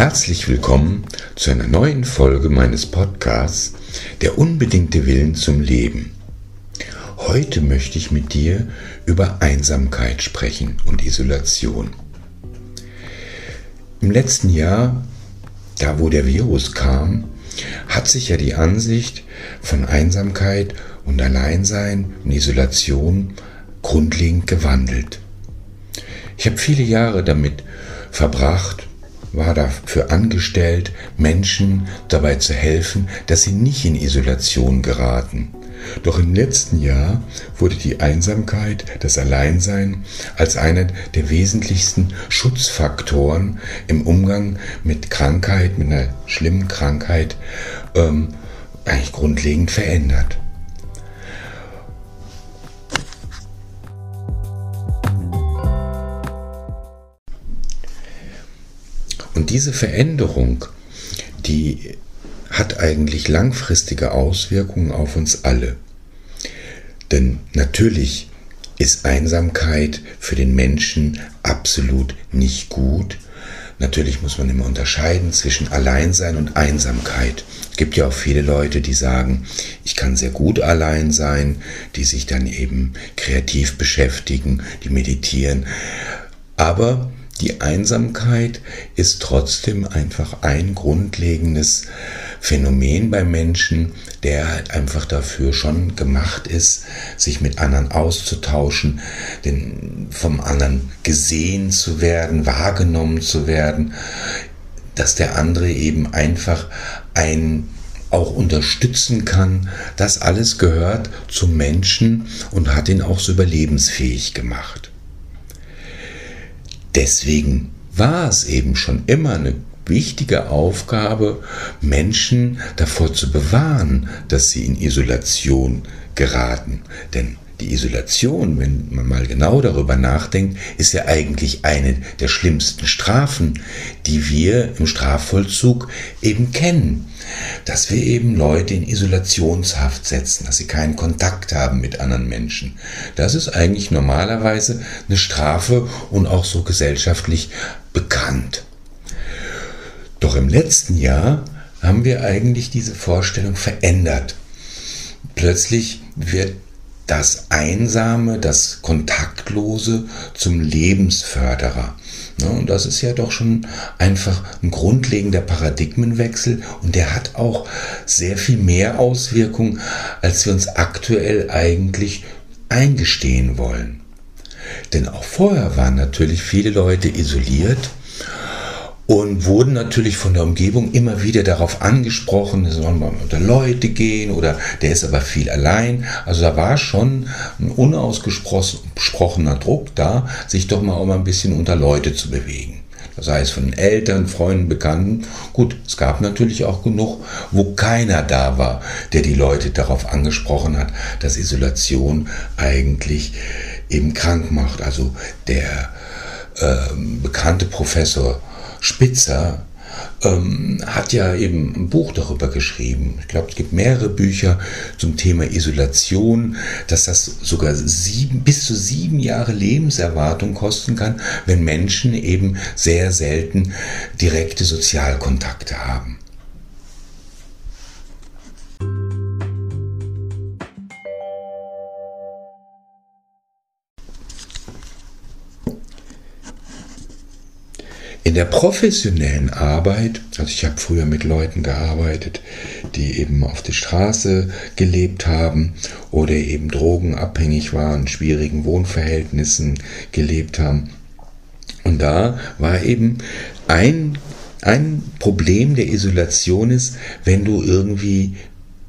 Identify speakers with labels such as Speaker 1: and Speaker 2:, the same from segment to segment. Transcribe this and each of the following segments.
Speaker 1: Herzlich willkommen zu einer neuen Folge meines Podcasts Der unbedingte Willen zum Leben. Heute möchte ich mit dir über Einsamkeit sprechen und Isolation. Im letzten Jahr, da wo der Virus kam, hat sich ja die Ansicht von Einsamkeit und Alleinsein und Isolation grundlegend gewandelt. Ich habe viele Jahre damit verbracht, war dafür angestellt, Menschen dabei zu helfen, dass sie nicht in Isolation geraten. Doch im letzten Jahr wurde die Einsamkeit, das Alleinsein als einer der wesentlichsten Schutzfaktoren im Umgang mit Krankheit, mit einer schlimmen Krankheit, ähm, eigentlich grundlegend verändert. Diese Veränderung, die hat eigentlich langfristige Auswirkungen auf uns alle. Denn natürlich ist Einsamkeit für den Menschen absolut nicht gut. Natürlich muss man immer unterscheiden zwischen Alleinsein und Einsamkeit. Es gibt ja auch viele Leute, die sagen, ich kann sehr gut allein sein, die sich dann eben kreativ beschäftigen, die meditieren. Aber die Einsamkeit ist trotzdem einfach ein grundlegendes Phänomen bei Menschen, der halt einfach dafür schon gemacht ist, sich mit anderen auszutauschen, den, vom anderen gesehen zu werden, wahrgenommen zu werden, dass der andere eben einfach ein auch unterstützen kann. Das alles gehört zum Menschen und hat ihn auch so überlebensfähig gemacht. Deswegen war es eben schon immer eine wichtige Aufgabe, Menschen davor zu bewahren, dass sie in Isolation geraten. Denn die Isolation, wenn man mal genau darüber nachdenkt, ist ja eigentlich eine der schlimmsten Strafen, die wir im Strafvollzug eben kennen. Dass wir eben Leute in Isolationshaft setzen, dass sie keinen Kontakt haben mit anderen Menschen. Das ist eigentlich normalerweise eine Strafe und auch so gesellschaftlich bekannt. Doch im letzten Jahr haben wir eigentlich diese Vorstellung verändert. Plötzlich wird das Einsame, das Kontaktlose zum Lebensförderer. Und das ist ja doch schon einfach ein grundlegender Paradigmenwechsel und der hat auch sehr viel mehr Auswirkungen, als wir uns aktuell eigentlich eingestehen wollen. Denn auch vorher waren natürlich viele Leute isoliert und wurden natürlich von der Umgebung immer wieder darauf angesprochen, es sollen mal unter Leute gehen oder der ist aber viel allein. Also da war schon ein unausgesprochener Druck da, sich doch mal auch mal ein bisschen unter Leute zu bewegen. Das heißt von Eltern, Freunden, Bekannten. Gut, es gab natürlich auch genug, wo keiner da war, der die Leute darauf angesprochen hat, dass Isolation eigentlich eben krank macht. Also der äh, bekannte Professor Spitzer ähm, hat ja eben ein Buch darüber geschrieben. Ich glaube, es gibt mehrere Bücher zum Thema Isolation, dass das sogar sieben, bis zu sieben Jahre Lebenserwartung kosten kann, wenn Menschen eben sehr selten direkte Sozialkontakte haben. In der professionellen Arbeit, also ich habe früher mit Leuten gearbeitet, die eben auf der Straße gelebt haben oder eben drogenabhängig waren, schwierigen Wohnverhältnissen gelebt haben. Und da war eben ein, ein Problem der Isolation ist, wenn du irgendwie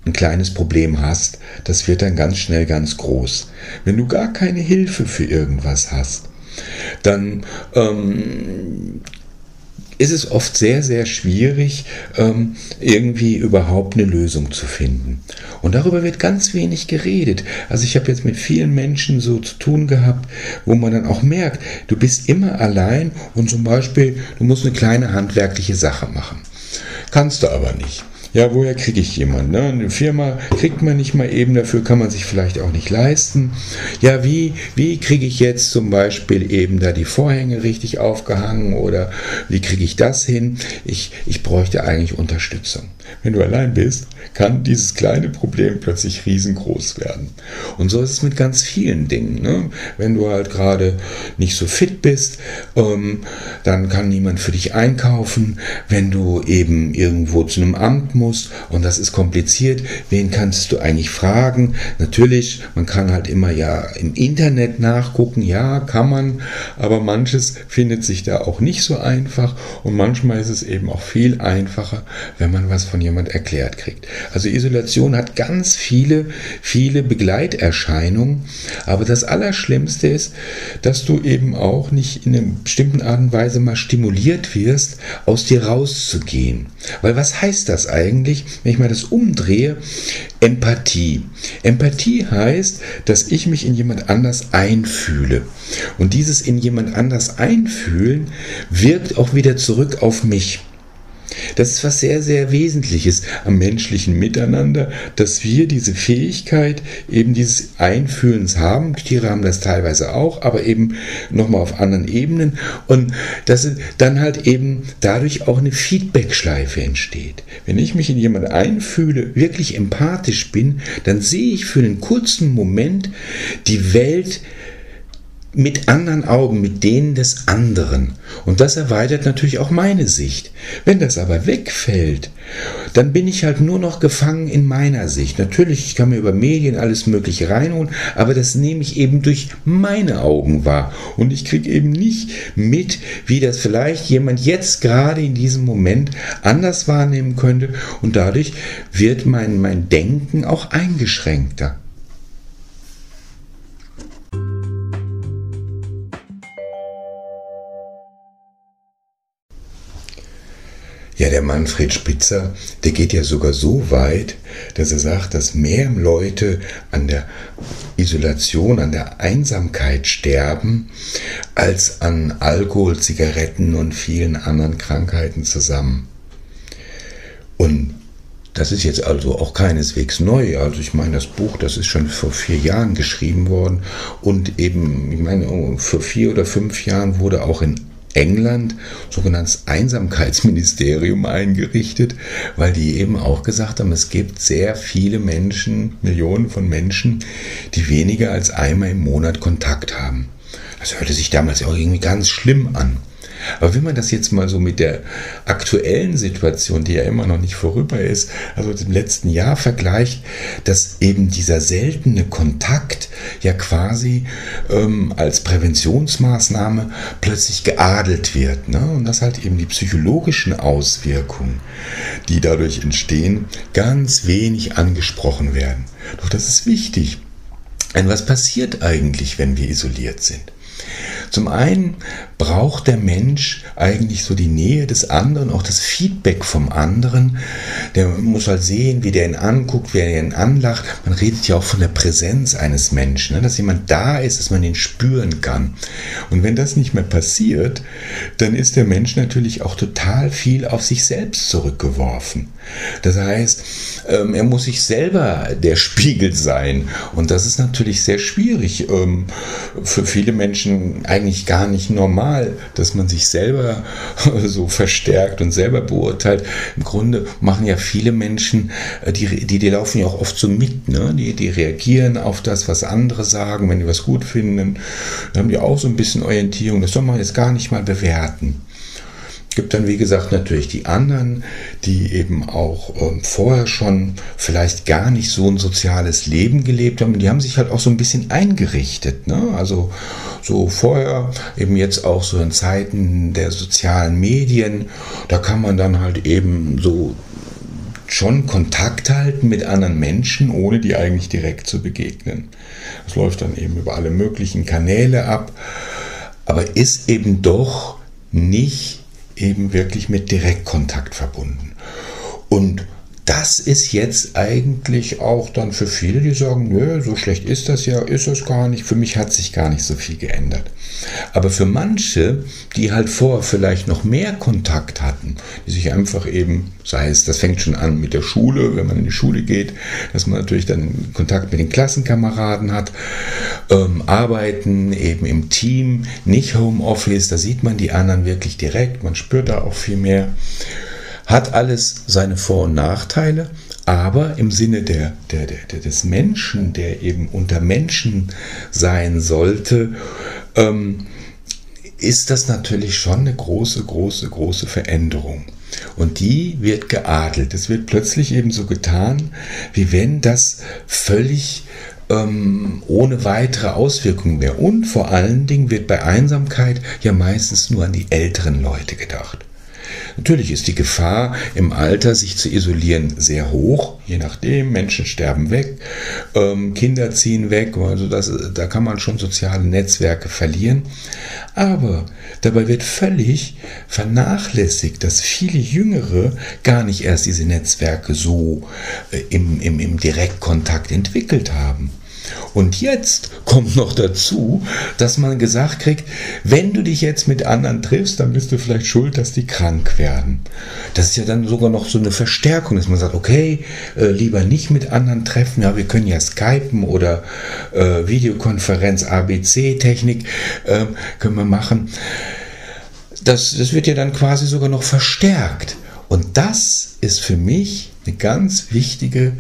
Speaker 1: ein kleines Problem hast, das wird dann ganz schnell ganz groß. Wenn du gar keine Hilfe für irgendwas hast, dann ähm, ist es oft sehr, sehr schwierig, ähm, irgendwie überhaupt eine Lösung zu finden. Und darüber wird ganz wenig geredet. Also ich habe jetzt mit vielen Menschen so zu tun gehabt, wo man dann auch merkt, du bist immer allein und zum Beispiel, du musst eine kleine handwerkliche Sache machen. Kannst du aber nicht. Ja, woher kriege ich jemanden? Ne? Eine Firma kriegt man nicht mal eben, dafür kann man sich vielleicht auch nicht leisten. Ja, wie, wie kriege ich jetzt zum Beispiel eben da die Vorhänge richtig aufgehangen oder wie kriege ich das hin? Ich, ich bräuchte eigentlich Unterstützung. Wenn du allein bist, kann dieses kleine Problem plötzlich riesengroß werden. Und so ist es mit ganz vielen Dingen. Ne? Wenn du halt gerade nicht so fit bist, ähm, dann kann niemand für dich einkaufen. Wenn du eben irgendwo zu einem Amt musst und das ist kompliziert, wen kannst du eigentlich fragen? Natürlich, man kann halt immer ja im Internet nachgucken, ja, kann man, aber manches findet sich da auch nicht so einfach und manchmal ist es eben auch viel einfacher, wenn man was von jemand erklärt kriegt. Also Isolation hat ganz viele, viele Begleiterscheinungen, aber das Allerschlimmste ist, dass du eben auch nicht in einer bestimmten Art und Weise mal stimuliert wirst, aus dir rauszugehen. Weil was heißt das eigentlich, wenn ich mal das umdrehe? Empathie. Empathie heißt, dass ich mich in jemand anders einfühle. Und dieses in jemand anders einfühlen wirkt auch wieder zurück auf mich. Das ist was sehr, sehr Wesentliches am menschlichen Miteinander, dass wir diese Fähigkeit eben dieses Einfühlens haben. Tiere haben das teilweise auch, aber eben nochmal auf anderen Ebenen. Und dass dann halt eben dadurch auch eine Feedback-Schleife entsteht. Wenn ich mich in jemanden einfühle, wirklich empathisch bin, dann sehe ich für einen kurzen Moment die Welt, mit anderen Augen, mit denen des anderen. Und das erweitert natürlich auch meine Sicht. Wenn das aber wegfällt, dann bin ich halt nur noch gefangen in meiner Sicht. Natürlich, ich kann mir über Medien alles Mögliche reinholen, aber das nehme ich eben durch meine Augen wahr. Und ich kriege eben nicht mit, wie das vielleicht jemand jetzt gerade in diesem Moment anders wahrnehmen könnte. Und dadurch wird mein, mein Denken auch eingeschränkter. Ja, der Manfred Spitzer, der geht ja sogar so weit, dass er sagt, dass mehr Leute an der Isolation, an der Einsamkeit sterben, als an Alkohol, Zigaretten und vielen anderen Krankheiten zusammen. Und das ist jetzt also auch keineswegs neu. Also ich meine, das Buch, das ist schon vor vier Jahren geschrieben worden und eben, ich meine, vor vier oder fünf Jahren wurde auch in England sogenanntes Einsamkeitsministerium eingerichtet, weil die eben auch gesagt haben, es gibt sehr viele Menschen, Millionen von Menschen, die weniger als einmal im Monat Kontakt haben. Das hörte sich damals auch irgendwie ganz schlimm an. Aber wenn man das jetzt mal so mit der aktuellen Situation, die ja immer noch nicht vorüber ist, also dem letzten Jahr vergleicht, dass eben dieser seltene Kontakt ja quasi ähm, als Präventionsmaßnahme plötzlich geadelt wird. Ne? Und dass halt eben die psychologischen Auswirkungen, die dadurch entstehen, ganz wenig angesprochen werden. Doch das ist wichtig. Denn was passiert eigentlich, wenn wir isoliert sind? Zum einen braucht der Mensch eigentlich so die Nähe des anderen, auch das Feedback vom anderen. Der muss halt sehen, wie der ihn anguckt, wie er ihn anlacht. Man redet ja auch von der Präsenz eines Menschen, ne? dass jemand da ist, dass man ihn spüren kann. Und wenn das nicht mehr passiert, dann ist der Mensch natürlich auch total viel auf sich selbst zurückgeworfen. Das heißt, ähm, er muss sich selber der Spiegel sein. Und das ist natürlich sehr schwierig. Ähm, für viele Menschen eigentlich gar nicht normal, dass man sich selber so verstärkt und selber beurteilt. Im Grunde machen ja viele Menschen, äh, die, die, die laufen ja auch oft so mit. Ne? Die, die reagieren auf das, was andere sagen. Wenn die was gut finden, dann haben die auch so ein bisschen Orientierung. Das soll man jetzt gar nicht mal bewerten gibt dann, wie gesagt, natürlich die anderen, die eben auch ähm, vorher schon vielleicht gar nicht so ein soziales Leben gelebt haben. Die haben sich halt auch so ein bisschen eingerichtet. Ne? Also so vorher, eben jetzt auch so in Zeiten der sozialen Medien, da kann man dann halt eben so schon Kontakt halten mit anderen Menschen, ohne die eigentlich direkt zu begegnen. Das läuft dann eben über alle möglichen Kanäle ab, aber ist eben doch nicht eben wirklich mit Direktkontakt verbunden. Und das ist jetzt eigentlich auch dann für viele, die sagen, nö, so schlecht ist das ja, ist es gar nicht. Für mich hat sich gar nicht so viel geändert. Aber für manche, die halt vorher vielleicht noch mehr Kontakt hatten, sich einfach eben, sei es, das fängt schon an mit der Schule, wenn man in die Schule geht, dass man natürlich dann Kontakt mit den Klassenkameraden hat, ähm, arbeiten eben im Team, nicht Homeoffice, da sieht man die anderen wirklich direkt, man spürt da auch viel mehr. Hat alles seine Vor- und Nachteile, aber im Sinne der, der, der, des Menschen, der eben unter Menschen sein sollte, ähm, ist das natürlich schon eine große, große, große Veränderung. Und die wird geadelt. Es wird plötzlich eben so getan, wie wenn das völlig ähm, ohne weitere Auswirkungen wäre. Und vor allen Dingen wird bei Einsamkeit ja meistens nur an die älteren Leute gedacht. Natürlich ist die Gefahr im Alter, sich zu isolieren, sehr hoch, je nachdem. Menschen sterben weg, ähm, Kinder ziehen weg, also das, da kann man schon soziale Netzwerke verlieren. Aber dabei wird völlig vernachlässigt, dass viele Jüngere gar nicht erst diese Netzwerke so äh, im, im, im Direktkontakt entwickelt haben. Und jetzt kommt noch dazu, dass man gesagt kriegt, wenn du dich jetzt mit anderen triffst, dann bist du vielleicht schuld, dass die krank werden. Das ist ja dann sogar noch so eine Verstärkung, dass man sagt, okay, äh, lieber nicht mit anderen treffen, ja, wir können ja skypen oder äh, Videokonferenz, ABC-Technik äh, können wir machen. Das, das wird ja dann quasi sogar noch verstärkt. Und das ist für mich eine ganz wichtige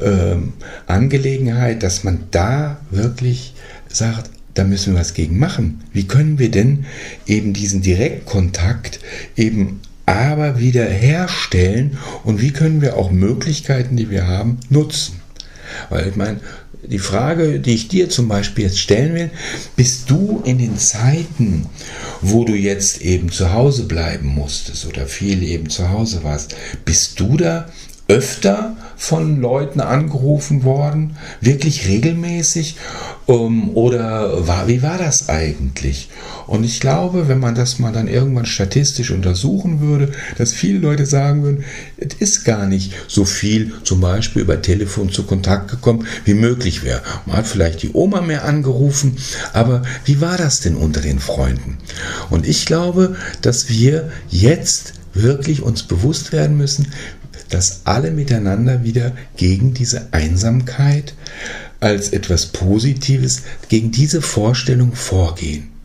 Speaker 1: ähm, Angelegenheit, dass man da wirklich sagt, da müssen wir was gegen machen. Wie können wir denn eben diesen Direktkontakt eben aber wieder herstellen und wie können wir auch Möglichkeiten, die wir haben, nutzen? Weil ich meine, die Frage, die ich dir zum Beispiel jetzt stellen will, bist du in den Zeiten, wo du jetzt eben zu Hause bleiben musstest oder viel eben zu Hause warst, bist du da öfter von Leuten angerufen worden, wirklich regelmäßig? Um, oder war, wie war das eigentlich? Und ich glaube, wenn man das mal dann irgendwann statistisch untersuchen würde, dass viele Leute sagen würden, es ist gar nicht so viel zum Beispiel über Telefon zu Kontakt gekommen, wie möglich wäre. Man hat vielleicht die Oma mehr angerufen, aber wie war das denn unter den Freunden? Und ich glaube, dass wir jetzt wirklich uns bewusst werden müssen, dass alle miteinander wieder gegen diese Einsamkeit als etwas Positives, gegen diese Vorstellung vorgehen.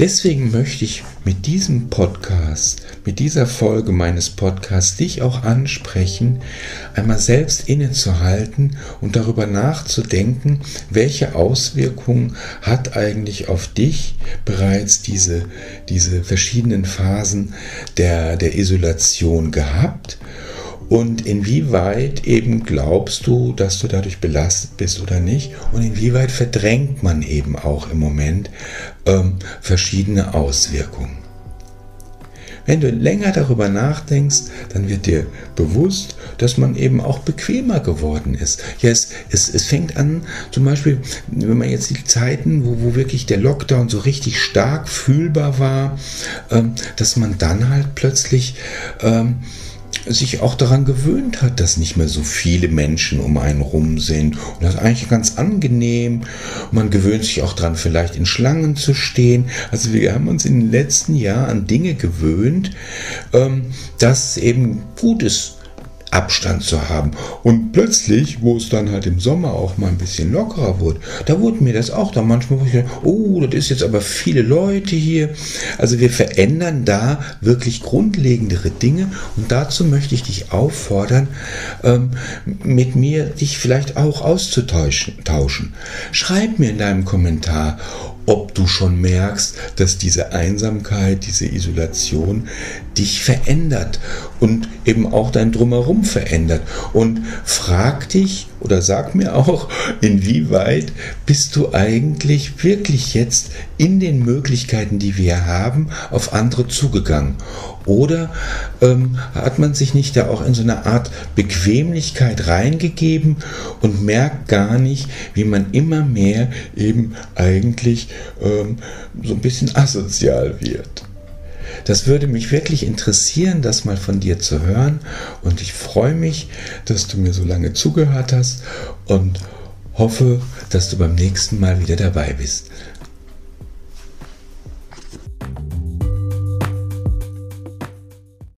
Speaker 1: Deswegen möchte ich mit diesem Podcast, mit dieser Folge meines Podcasts dich auch ansprechen, einmal selbst innezuhalten und darüber nachzudenken, welche Auswirkungen hat eigentlich auf dich bereits diese, diese verschiedenen Phasen der, der Isolation gehabt und inwieweit eben glaubst du, dass du dadurch belastet bist oder nicht und inwieweit verdrängt man eben auch im Moment ähm, verschiedene Auswirkungen. Wenn du länger darüber nachdenkst, dann wird dir bewusst, dass man eben auch bequemer geworden ist. Ja, es, es, es fängt an, zum Beispiel, wenn man jetzt die Zeiten, wo, wo wirklich der Lockdown so richtig stark fühlbar war, ähm, dass man dann halt plötzlich ähm, sich auch daran gewöhnt hat, dass nicht mehr so viele Menschen um einen rum sind. Und das ist eigentlich ganz angenehm. Man gewöhnt sich auch daran, vielleicht in Schlangen zu stehen. Also wir haben uns in den letzten Jahren an Dinge gewöhnt, ähm, dass eben gut ist, Abstand zu haben. Und plötzlich, wo es dann halt im Sommer auch mal ein bisschen lockerer wurde, da wurde mir das auch da manchmal, oh, das ist jetzt aber viele Leute hier. Also wir verändern da wirklich grundlegendere Dinge und dazu möchte ich dich auffordern, ähm, mit mir dich vielleicht auch auszutauschen. Schreib mir in deinem Kommentar, ob du schon merkst, dass diese Einsamkeit, diese Isolation dich verändert und eben auch dein Drumherum verändert. Und frag dich oder sag mir auch, inwieweit bist du eigentlich wirklich jetzt in den Möglichkeiten, die wir haben, auf andere zugegangen. Oder ähm, hat man sich nicht da auch in so eine Art Bequemlichkeit reingegeben und merkt gar nicht, wie man immer mehr eben eigentlich ähm, so ein bisschen asozial wird? Das würde mich wirklich interessieren, das mal von dir zu hören. Und ich freue mich, dass du mir so lange zugehört hast und hoffe, dass du beim nächsten Mal wieder dabei bist.